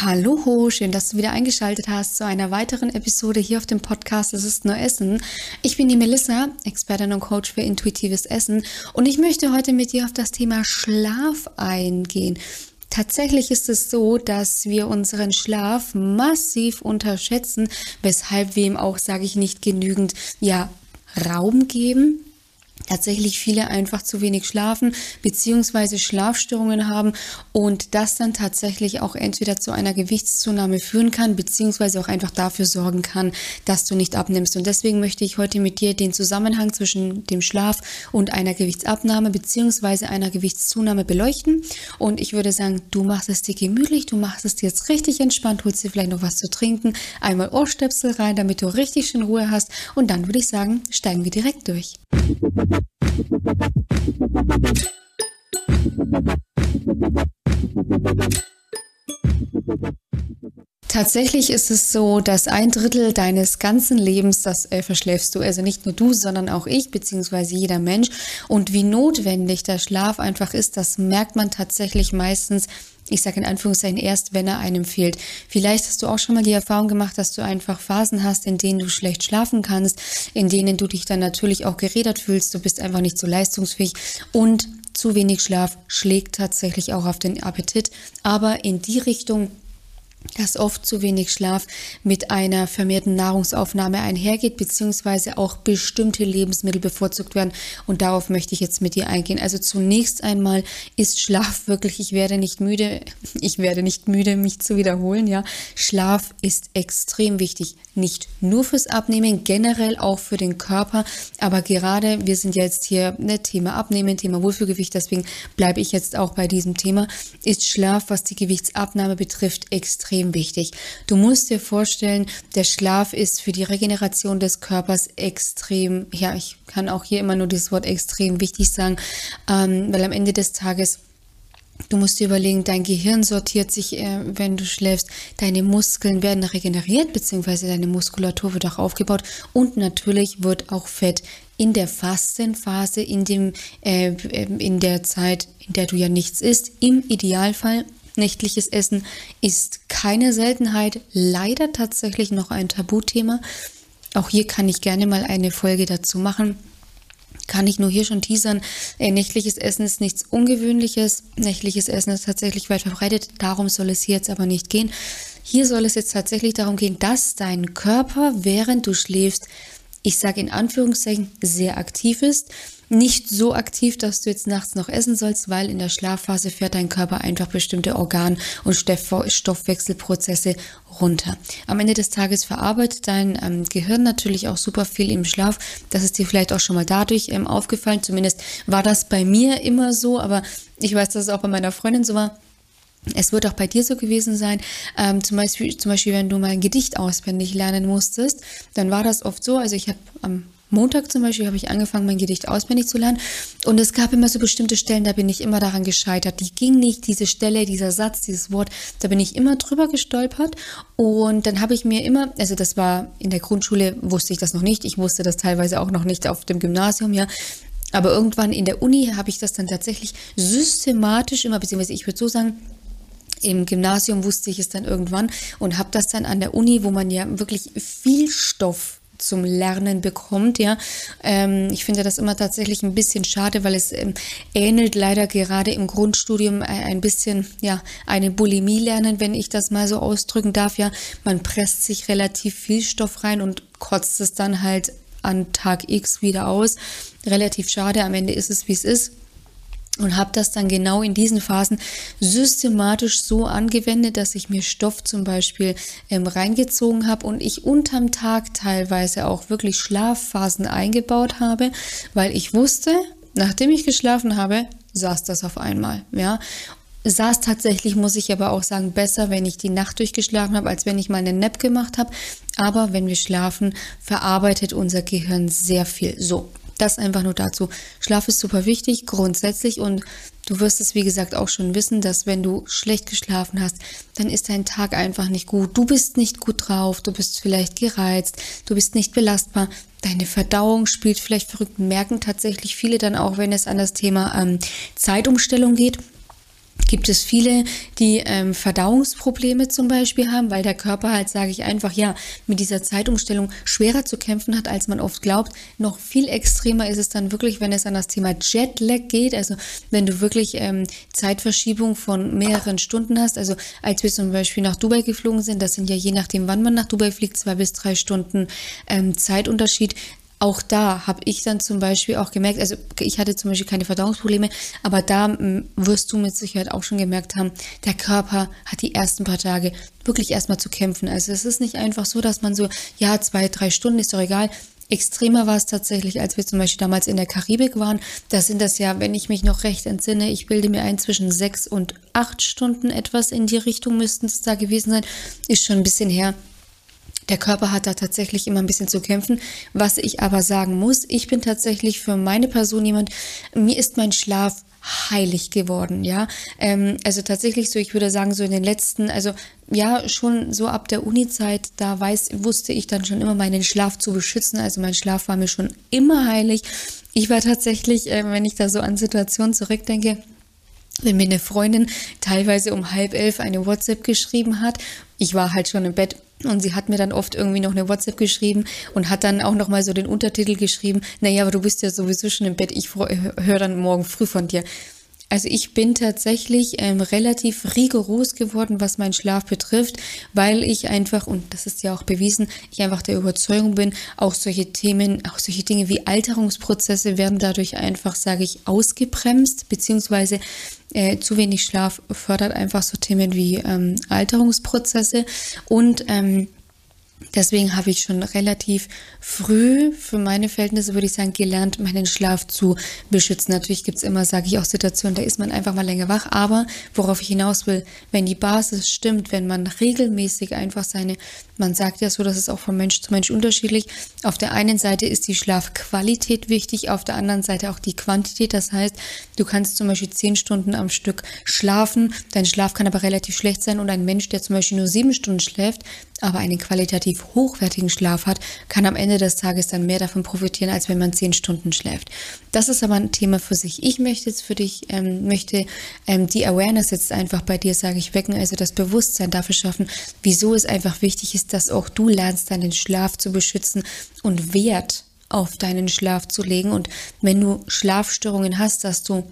Hallo, schön, dass du wieder eingeschaltet hast zu einer weiteren Episode hier auf dem Podcast Es ist nur Essen. Ich bin die Melissa, Expertin und Coach für intuitives Essen und ich möchte heute mit dir auf das Thema Schlaf eingehen. Tatsächlich ist es so, dass wir unseren Schlaf massiv unterschätzen, weshalb wir ihm auch, sage ich nicht, genügend ja, Raum geben tatsächlich viele einfach zu wenig schlafen beziehungsweise Schlafstörungen haben und das dann tatsächlich auch entweder zu einer Gewichtszunahme führen kann beziehungsweise auch einfach dafür sorgen kann, dass du nicht abnimmst. Und deswegen möchte ich heute mit dir den Zusammenhang zwischen dem Schlaf und einer Gewichtsabnahme beziehungsweise einer Gewichtszunahme beleuchten. Und ich würde sagen, du machst es dir gemütlich, du machst es dir jetzt richtig entspannt, holst dir vielleicht noch was zu trinken, einmal Ohrstöpsel rein, damit du richtig schön Ruhe hast und dann würde ich sagen, steigen wir direkt durch. Tatsächlich ist es so, dass ein Drittel deines ganzen Lebens, das äh, verschläfst du. Also nicht nur du, sondern auch ich, beziehungsweise jeder Mensch. Und wie notwendig der Schlaf einfach ist, das merkt man tatsächlich meistens ich sage in Anführungszeichen erst, wenn er einem fehlt. Vielleicht hast du auch schon mal die Erfahrung gemacht, dass du einfach Phasen hast, in denen du schlecht schlafen kannst, in denen du dich dann natürlich auch gerädert fühlst, du bist einfach nicht so leistungsfähig und zu wenig Schlaf schlägt tatsächlich auch auf den Appetit, aber in die Richtung, dass oft zu wenig Schlaf mit einer vermehrten Nahrungsaufnahme einhergeht, beziehungsweise auch bestimmte Lebensmittel bevorzugt werden. Und darauf möchte ich jetzt mit dir eingehen. Also zunächst einmal ist Schlaf wirklich, ich werde nicht müde, ich werde nicht müde, mich zu wiederholen, ja. Schlaf ist extrem wichtig. Nicht nur fürs Abnehmen, generell auch für den Körper. Aber gerade, wir sind jetzt hier, ne, Thema Abnehmen, Thema Wohlfühlgewicht, deswegen bleibe ich jetzt auch bei diesem Thema, ist Schlaf, was die Gewichtsabnahme betrifft, extrem extrem wichtig. Du musst dir vorstellen, der Schlaf ist für die Regeneration des Körpers extrem, ja, ich kann auch hier immer nur das Wort extrem wichtig sagen, ähm, weil am Ende des Tages Du musst dir überlegen, dein Gehirn sortiert sich, äh, wenn du schläfst, deine Muskeln werden regeneriert, beziehungsweise deine Muskulatur wird auch aufgebaut und natürlich wird auch Fett in der Fastenphase, in, dem, äh, in der Zeit, in der du ja nichts isst, im Idealfall Nächtliches Essen ist keine Seltenheit, leider tatsächlich noch ein Tabuthema. Auch hier kann ich gerne mal eine Folge dazu machen. Kann ich nur hier schon teasern. Äh, nächtliches Essen ist nichts Ungewöhnliches. Nächtliches Essen ist tatsächlich weit verbreitet. Darum soll es hier jetzt aber nicht gehen. Hier soll es jetzt tatsächlich darum gehen, dass dein Körper, während du schläfst, ich sage in Anführungszeichen, sehr aktiv ist nicht so aktiv, dass du jetzt nachts noch essen sollst, weil in der Schlafphase fährt dein Körper einfach bestimmte Organ- und Stoffwechselprozesse runter. Am Ende des Tages verarbeitet dein ähm, Gehirn natürlich auch super viel im Schlaf. Das ist dir vielleicht auch schon mal dadurch ähm, aufgefallen. Zumindest war das bei mir immer so, aber ich weiß, dass es auch bei meiner Freundin so war. Es wird auch bei dir so gewesen sein, ähm, zum, Beispiel, zum Beispiel, wenn du mal ein Gedicht auswendig lernen musstest, dann war das oft so, also ich habe am Montag zum Beispiel habe ich angefangen, mein Gedicht auswendig zu lernen. Und es gab immer so bestimmte Stellen, da bin ich immer daran gescheitert. Die ging nicht, diese Stelle, dieser Satz, dieses Wort, da bin ich immer drüber gestolpert. Und dann habe ich mir immer, also das war in der Grundschule, wusste ich das noch nicht. Ich wusste das teilweise auch noch nicht auf dem Gymnasium, ja. Aber irgendwann in der Uni habe ich das dann tatsächlich systematisch immer, beziehungsweise ich würde so sagen, im Gymnasium wusste ich es dann irgendwann und habe das dann an der Uni, wo man ja wirklich viel Stoff zum Lernen bekommt. Ja, ähm, ich finde das immer tatsächlich ein bisschen schade, weil es ähm, ähnelt leider gerade im Grundstudium ein bisschen ja eine Bulimie lernen, wenn ich das mal so ausdrücken darf. Ja, man presst sich relativ viel Stoff rein und kotzt es dann halt an Tag X wieder aus. Relativ schade. Am Ende ist es wie es ist und habe das dann genau in diesen Phasen systematisch so angewendet, dass ich mir Stoff zum Beispiel ähm, reingezogen habe und ich unterm Tag teilweise auch wirklich Schlafphasen eingebaut habe, weil ich wusste, nachdem ich geschlafen habe, saß das auf einmal, ja. Saß tatsächlich, muss ich aber auch sagen, besser, wenn ich die Nacht durchgeschlafen habe, als wenn ich mal einen Nap gemacht habe. Aber wenn wir schlafen, verarbeitet unser Gehirn sehr viel. So, das einfach nur dazu. Schlaf ist super wichtig, grundsätzlich. Und du wirst es, wie gesagt, auch schon wissen, dass wenn du schlecht geschlafen hast, dann ist dein Tag einfach nicht gut. Du bist nicht gut drauf, du bist vielleicht gereizt, du bist nicht belastbar. Deine Verdauung spielt vielleicht verrückt, merken tatsächlich viele dann auch, wenn es an das Thema ähm, Zeitumstellung geht gibt es viele, die ähm, Verdauungsprobleme zum Beispiel haben, weil der Körper halt, sage ich einfach, ja, mit dieser Zeitumstellung schwerer zu kämpfen hat, als man oft glaubt. Noch viel extremer ist es dann wirklich, wenn es an das Thema Jetlag geht, also wenn du wirklich ähm, Zeitverschiebung von mehreren Stunden hast. Also als wir zum Beispiel nach Dubai geflogen sind, das sind ja je nachdem, wann man nach Dubai fliegt, zwei bis drei Stunden ähm, Zeitunterschied auch da habe ich dann zum Beispiel auch gemerkt, also ich hatte zum Beispiel keine Verdauungsprobleme, aber da wirst du mit Sicherheit auch schon gemerkt haben, der Körper hat die ersten paar Tage wirklich erstmal zu kämpfen. Also es ist nicht einfach so, dass man so, ja, zwei, drei Stunden ist doch egal. Extremer war es tatsächlich, als wir zum Beispiel damals in der Karibik waren. Da sind das ja, wenn ich mich noch recht entsinne, ich bilde mir ein, zwischen sechs und acht Stunden etwas in die Richtung müssten es da gewesen sein. Ist schon ein bisschen her. Der Körper hat da tatsächlich immer ein bisschen zu kämpfen. Was ich aber sagen muss, ich bin tatsächlich für meine Person jemand, mir ist mein Schlaf heilig geworden, ja. Ähm, also tatsächlich so, ich würde sagen, so in den letzten, also ja, schon so ab der Uni-Zeit, da weiß, wusste ich dann schon immer meinen Schlaf zu beschützen. Also mein Schlaf war mir schon immer heilig. Ich war tatsächlich, äh, wenn ich da so an Situationen zurückdenke, wenn mir eine Freundin teilweise um halb elf eine WhatsApp geschrieben hat, ich war halt schon im Bett und sie hat mir dann oft irgendwie noch eine WhatsApp geschrieben und hat dann auch noch mal so den Untertitel geschrieben, naja, aber du bist ja sowieso schon im Bett, ich höre dann morgen früh von dir. Also ich bin tatsächlich ähm, relativ rigoros geworden, was meinen Schlaf betrifft, weil ich einfach, und das ist ja auch bewiesen, ich einfach der Überzeugung bin, auch solche Themen, auch solche Dinge wie Alterungsprozesse werden dadurch einfach, sage ich, ausgebremst, beziehungsweise äh, zu wenig Schlaf fördert einfach so Themen wie ähm, Alterungsprozesse. Und ähm, Deswegen habe ich schon relativ früh für meine Verhältnisse, würde ich sagen, gelernt, meinen Schlaf zu beschützen. Natürlich gibt es immer, sage ich auch, Situationen, da ist man einfach mal länger wach. Aber worauf ich hinaus will, wenn die Basis stimmt, wenn man regelmäßig einfach seine, man sagt ja so, das ist auch von Mensch zu Mensch unterschiedlich. Auf der einen Seite ist die Schlafqualität wichtig, auf der anderen Seite auch die Quantität. Das heißt, du kannst zum Beispiel zehn Stunden am Stück schlafen. Dein Schlaf kann aber relativ schlecht sein und ein Mensch, der zum Beispiel nur sieben Stunden schläft, aber einen qualitativ hochwertigen Schlaf hat, kann am Ende des Tages dann mehr davon profitieren, als wenn man zehn Stunden schläft. Das ist aber ein Thema für sich. Ich möchte jetzt für dich, ähm, möchte ähm, die Awareness jetzt einfach bei dir, sage ich, wecken, also das Bewusstsein dafür schaffen, wieso es einfach wichtig ist, dass auch du lernst, deinen Schlaf zu beschützen und Wert auf deinen Schlaf zu legen. Und wenn du Schlafstörungen hast, dass du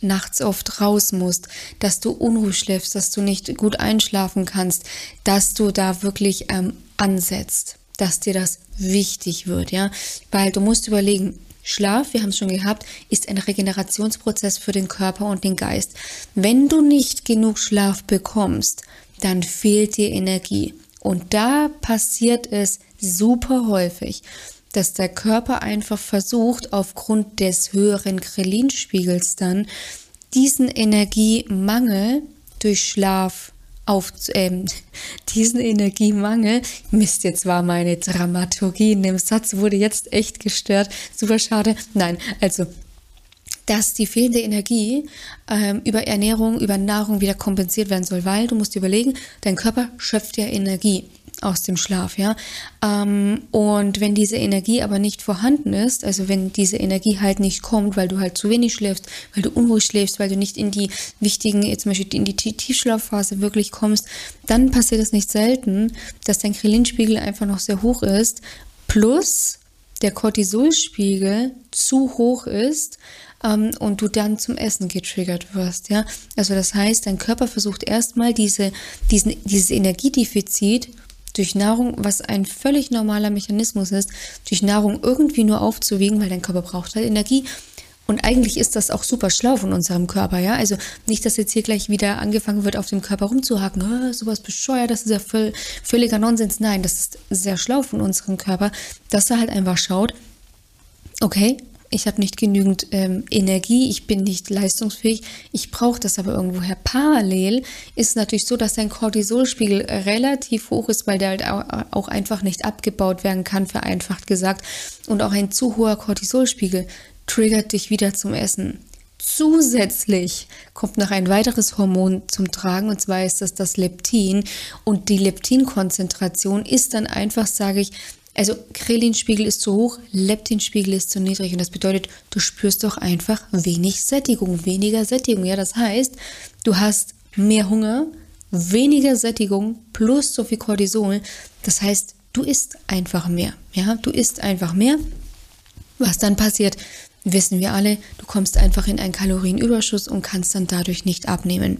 nachts oft raus musst, dass du Unruhe schläfst, dass du nicht gut einschlafen kannst, dass du da wirklich ähm, ansetzt, dass dir das wichtig wird, ja, weil du musst überlegen, Schlaf, wir haben es schon gehabt, ist ein Regenerationsprozess für den Körper und den Geist. Wenn du nicht genug Schlaf bekommst, dann fehlt dir Energie. Und da passiert es super häufig, dass der Körper einfach versucht, aufgrund des höheren Krelinspiegels dann diesen Energiemangel durch Schlaf auf ähm, diesen Energiemangel. Mist, jetzt war meine Dramaturgie in dem Satz wurde jetzt echt gestört. Super schade. Nein, also dass die fehlende Energie ähm, über Ernährung, über Nahrung wieder kompensiert werden soll, weil du musst überlegen, dein Körper schöpft ja Energie aus dem Schlaf, ja. Ähm, und wenn diese Energie aber nicht vorhanden ist, also wenn diese Energie halt nicht kommt, weil du halt zu wenig schläfst, weil du unruhig schläfst, weil du nicht in die wichtigen, jetzt zum Beispiel in die Tiefschlafphase wirklich kommst, dann passiert es nicht selten, dass dein Krelinspiegel einfach noch sehr hoch ist, plus der Cortisolspiegel zu hoch ist ähm, und du dann zum Essen getriggert wirst, ja. Also das heißt, dein Körper versucht erstmal diese, diesen, dieses Energiedefizit durch Nahrung, was ein völlig normaler Mechanismus ist, durch Nahrung irgendwie nur aufzuwiegen, weil dein Körper braucht halt Energie. Und eigentlich ist das auch super schlau von unserem Körper, ja. Also nicht, dass jetzt hier gleich wieder angefangen wird, auf dem Körper rumzuhaken, oh, sowas bescheuert, das ist ja voll, völliger Nonsens. Nein, das ist sehr schlau von unserem Körper, dass er halt einfach schaut, okay, ich habe nicht genügend ähm, Energie, ich bin nicht leistungsfähig, ich brauche das aber irgendwoher. Parallel ist natürlich so, dass dein Cortisolspiegel relativ hoch ist, weil der halt auch einfach nicht abgebaut werden kann, vereinfacht gesagt. Und auch ein zu hoher Cortisolspiegel triggert dich wieder zum Essen. Zusätzlich kommt noch ein weiteres Hormon zum Tragen, und zwar ist das das Leptin. Und die Leptinkonzentration ist dann einfach, sage ich, Also Krelinspiegel ist zu hoch, Leptinspiegel ist zu niedrig und das bedeutet, du spürst doch einfach wenig Sättigung, weniger Sättigung. Ja, das heißt, du hast mehr Hunger, weniger Sättigung plus so viel Cortisol. Das heißt, du isst einfach mehr. Ja, du isst einfach mehr. Was dann passiert, wissen wir alle, du kommst einfach in einen Kalorienüberschuss und kannst dann dadurch nicht abnehmen.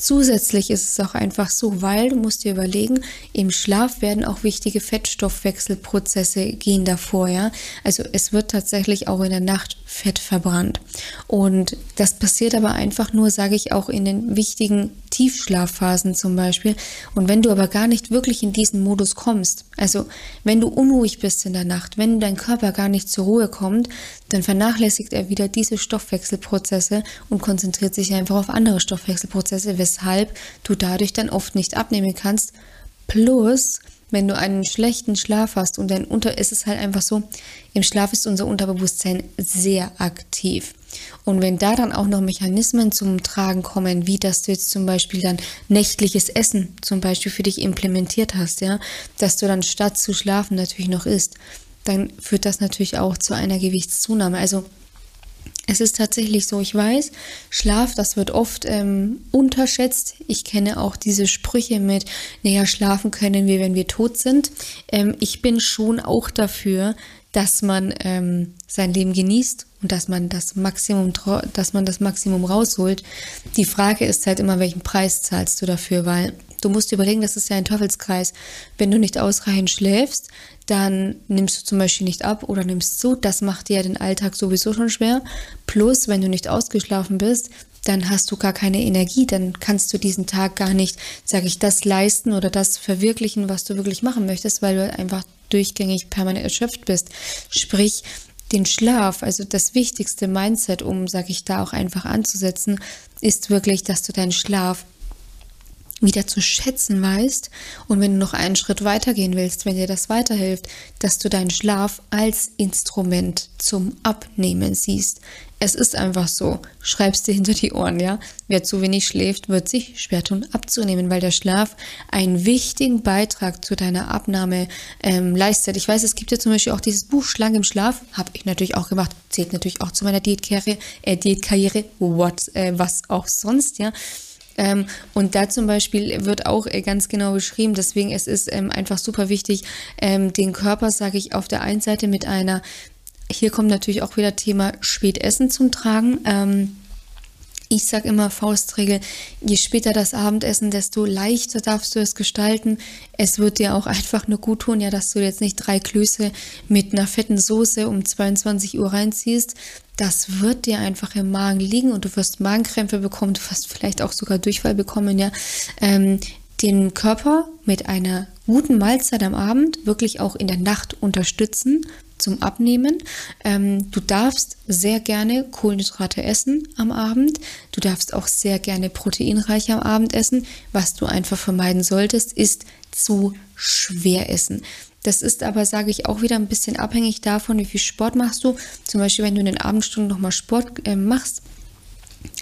Zusätzlich ist es auch einfach so, weil du musst dir überlegen, im Schlaf werden auch wichtige Fettstoffwechselprozesse gehen davor, ja. Also es wird tatsächlich auch in der Nacht Fett verbrannt. Und das passiert aber einfach nur, sage ich auch, in den wichtigen Tiefschlafphasen zum Beispiel. Und wenn du aber gar nicht wirklich in diesen Modus kommst, also wenn du unruhig bist in der Nacht, wenn dein Körper gar nicht zur Ruhe kommt, dann vernachlässigt er wieder diese Stoffwechselprozesse und konzentriert sich einfach auf andere Stoffwechselprozesse, weshalb du dadurch dann oft nicht abnehmen kannst. Plus, wenn du einen schlechten Schlaf hast und dein Unter ist es halt einfach so, im Schlaf ist unser Unterbewusstsein sehr aktiv. Und wenn da dann auch noch Mechanismen zum Tragen kommen, wie dass du jetzt zum Beispiel dann nächtliches Essen zum Beispiel für dich implementiert hast, ja, dass du dann statt zu schlafen natürlich noch isst, dann führt das natürlich auch zu einer Gewichtszunahme. Also es ist tatsächlich so, ich weiß, Schlaf, das wird oft ähm, unterschätzt. Ich kenne auch diese Sprüche mit, naja, schlafen können wir, wenn wir tot sind. Ähm, ich bin schon auch dafür, dass man ähm, sein Leben genießt und dass man das Maximum, dass man das Maximum rausholt. Die Frage ist halt immer, welchen Preis zahlst du dafür, weil du musst überlegen, das ist ja ein Teufelskreis. Wenn du nicht ausreichend schläfst, dann nimmst du zum Beispiel nicht ab oder nimmst zu. Das macht dir ja den Alltag sowieso schon schwer. Plus, wenn du nicht ausgeschlafen bist, dann hast du gar keine Energie, dann kannst du diesen Tag gar nicht, sage ich, das leisten oder das verwirklichen, was du wirklich machen möchtest, weil du einfach durchgängig permanent erschöpft bist. Sprich, den Schlaf, also das wichtigste Mindset, um, sage ich, da auch einfach anzusetzen, ist wirklich, dass du deinen Schlaf wieder zu schätzen weißt und wenn du noch einen Schritt weitergehen willst, wenn dir das weiterhilft, dass du deinen Schlaf als Instrument zum Abnehmen siehst. Es ist einfach so. Schreibst dir hinter die Ohren, ja? Wer zu wenig schläft, wird sich schwer tun, abzunehmen, weil der Schlaf einen wichtigen Beitrag zu deiner Abnahme ähm, leistet. Ich weiß, es gibt ja zum Beispiel auch dieses Buch Schlange im Schlaf. Habe ich natürlich auch gemacht. Zählt natürlich auch zu meiner Diätkarriere, äh, Diätkarriere, what, äh, was auch sonst, ja? Ähm, und da zum Beispiel wird auch äh, ganz genau beschrieben, deswegen es ist ähm, einfach super wichtig, ähm, den Körper, sage ich, auf der einen Seite mit einer, hier kommt natürlich auch wieder Thema Spätessen zum Tragen. Ähm, ich sage immer Faustregel, je später das Abendessen, desto leichter darfst du es gestalten. Es wird dir auch einfach nur gut tun, ja, dass du jetzt nicht drei Klöße mit einer fetten Soße um 22 Uhr reinziehst. Das wird dir einfach im Magen liegen und du wirst Magenkrämpfe bekommen, du wirst vielleicht auch sogar Durchfall bekommen, ja. Ähm, den Körper mit einer guten Mahlzeit am Abend wirklich auch in der Nacht unterstützen, zum Abnehmen. Ähm, du darfst sehr gerne Kohlenhydrate essen am Abend. Du darfst auch sehr gerne proteinreich am Abend essen. Was du einfach vermeiden solltest, ist zu schwer essen. Das ist aber, sage ich, auch wieder ein bisschen abhängig davon, wie viel Sport machst du. Zum Beispiel, wenn du in den Abendstunden nochmal Sport äh, machst,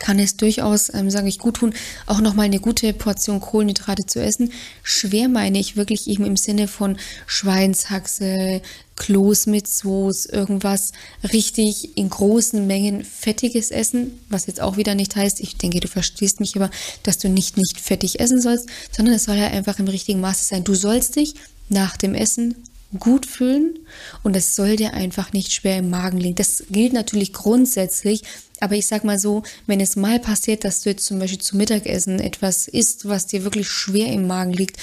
kann es durchaus, ähm, sage ich, gut tun, auch nochmal eine gute Portion Kohlenhydrate zu essen. Schwer meine ich wirklich eben im Sinne von Schweinshaxe, Kloß mit Soße, irgendwas richtig in großen Mengen fettiges Essen, was jetzt auch wieder nicht heißt, ich denke, du verstehst mich aber, dass du nicht nicht fettig essen sollst, sondern es soll ja einfach im richtigen Maße sein. Du sollst dich nach dem Essen gut fühlen und es soll dir einfach nicht schwer im Magen liegen. Das gilt natürlich grundsätzlich, aber ich sag mal so, wenn es mal passiert, dass du jetzt zum Beispiel zu Mittagessen etwas isst, was dir wirklich schwer im Magen liegt,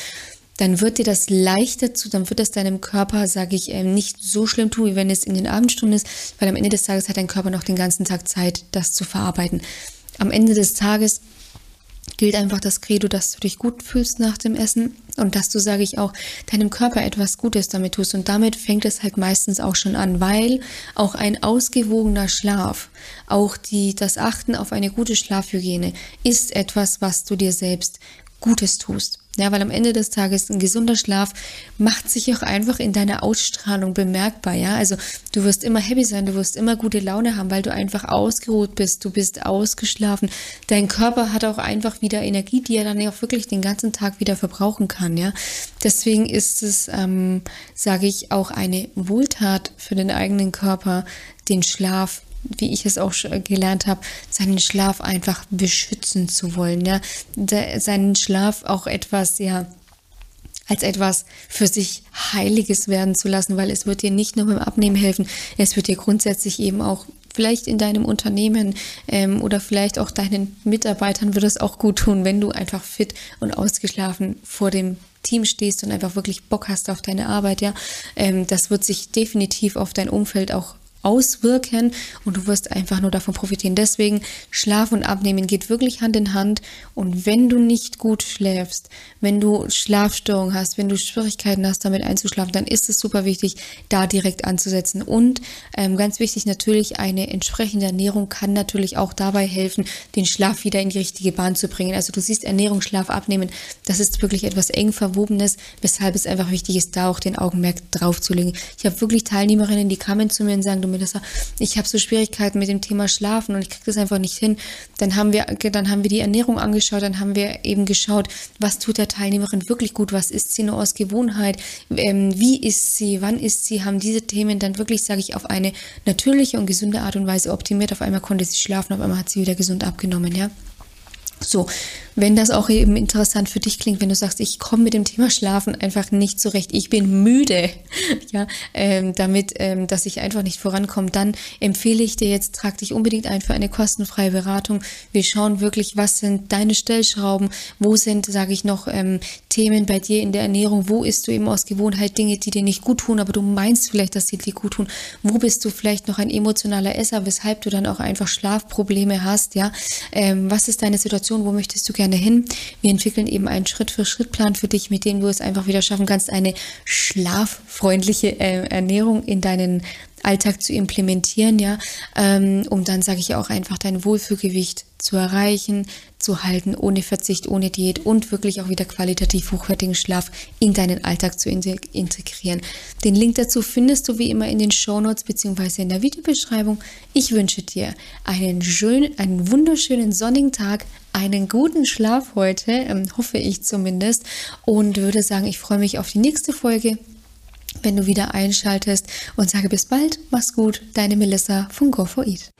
dann wird dir das leichter zu, dann wird das deinem Körper, sage ich, ähm, nicht so schlimm tun, wie wenn es in den Abendstunden ist, weil am Ende des Tages hat dein Körper noch den ganzen Tag Zeit, das zu verarbeiten. Am Ende des Tages gilt einfach das Credo, dass du dich gut fühlst nach dem Essen und dass du, sage ich auch, deinem Körper etwas Gutes damit tust. Und damit fängt es halt meistens auch schon an, weil auch ein ausgewogener Schlaf, auch die, das Achten auf eine gute Schlafhygiene ist etwas, was du dir selbst Gutes tust. Ja, weil am Ende des Tages ein gesunder Schlaf macht sich auch einfach in deiner Ausstrahlung bemerkbar. Ja, also du wirst immer happy sein, du wirst immer gute Laune haben, weil du einfach ausgeruht bist, du bist ausgeschlafen. Dein Körper hat auch einfach wieder Energie, die er dann auch wirklich den ganzen Tag wieder verbrauchen kann. Ja, deswegen ist es, ähm, sage ich, auch eine Wohltat für den eigenen Körper, den Schlaf wie ich es auch gelernt habe, seinen Schlaf einfach beschützen zu wollen, ja, seinen Schlaf auch etwas, ja, als etwas für sich Heiliges werden zu lassen, weil es wird dir nicht nur beim Abnehmen helfen, es wird dir grundsätzlich eben auch vielleicht in deinem Unternehmen ähm, oder vielleicht auch deinen Mitarbeitern wird es auch gut tun, wenn du einfach fit und ausgeschlafen vor dem Team stehst und einfach wirklich Bock hast auf deine Arbeit, ja. Ähm, das wird sich definitiv auf dein Umfeld auch auswirken und du wirst einfach nur davon profitieren. Deswegen Schlaf und Abnehmen geht wirklich Hand in Hand und wenn du nicht gut schläfst, wenn du Schlafstörungen hast, wenn du Schwierigkeiten hast, damit einzuschlafen, dann ist es super wichtig, da direkt anzusetzen. Und ähm, ganz wichtig natürlich, eine entsprechende Ernährung kann natürlich auch dabei helfen, den Schlaf wieder in die richtige Bahn zu bringen. Also du siehst Ernährung, Schlaf, Abnehmen, das ist wirklich etwas eng verwobenes, weshalb es einfach wichtig ist, da auch den Augenmerk drauf zu legen. Ich habe wirklich Teilnehmerinnen, die kamen zu mir und sagen, du Melissa, ich habe so Schwierigkeiten mit dem Thema Schlafen und ich kriege das einfach nicht hin. Dann haben wir, dann haben wir die Ernährung angeschaut, dann haben wir eben geschaut, was tut der Teilnehmerin wirklich gut, was ist sie nur aus Gewohnheit, ähm, wie ist sie, wann ist sie, haben diese Themen dann wirklich, sage ich, auf eine natürliche und gesunde Art und Weise optimiert. Auf einmal konnte sie schlafen, auf einmal hat sie wieder gesund abgenommen, ja. So, wenn das auch eben interessant für dich klingt, wenn du sagst, ich komme mit dem Thema Schlafen einfach nicht zurecht, ich bin müde, ja, ähm, damit, ähm, dass ich einfach nicht vorankomme, dann empfehle ich dir jetzt, trag dich unbedingt ein für eine kostenfreie Beratung. Wir schauen wirklich, was sind deine Stellschrauben, wo sind, sage ich noch, ähm, Themen bei dir in der Ernährung, wo isst du eben aus Gewohnheit Dinge, die dir nicht gut tun, aber du meinst vielleicht, dass sie dir gut tun, wo bist du vielleicht noch ein emotionaler Esser, weshalb du dann auch einfach Schlafprobleme hast, ja, ähm, was ist deine Situation, wo möchtest du gerne gerne hin. Wir entwickeln eben einen Schritt-für-Schritt-Plan für dich, mit dem du es einfach wieder schaffen kannst, eine schlaffreundliche äh, Ernährung in deinen Alltag zu implementieren, ja, ähm, um dann, sage ich auch, einfach dein Wohlfühlgewicht zu erreichen, zu halten, ohne Verzicht, ohne Diät und wirklich auch wieder qualitativ hochwertigen Schlaf in deinen Alltag zu integrieren. Den Link dazu findest du wie immer in den Shownotes bzw. in der Videobeschreibung. Ich wünsche dir einen schönen, einen wunderschönen sonnigen Tag, einen guten Schlaf heute, ähm, hoffe ich zumindest, und würde sagen, ich freue mich auf die nächste Folge wenn du wieder einschaltest und sage bis bald, mach's gut, deine Melissa von Go4Eat.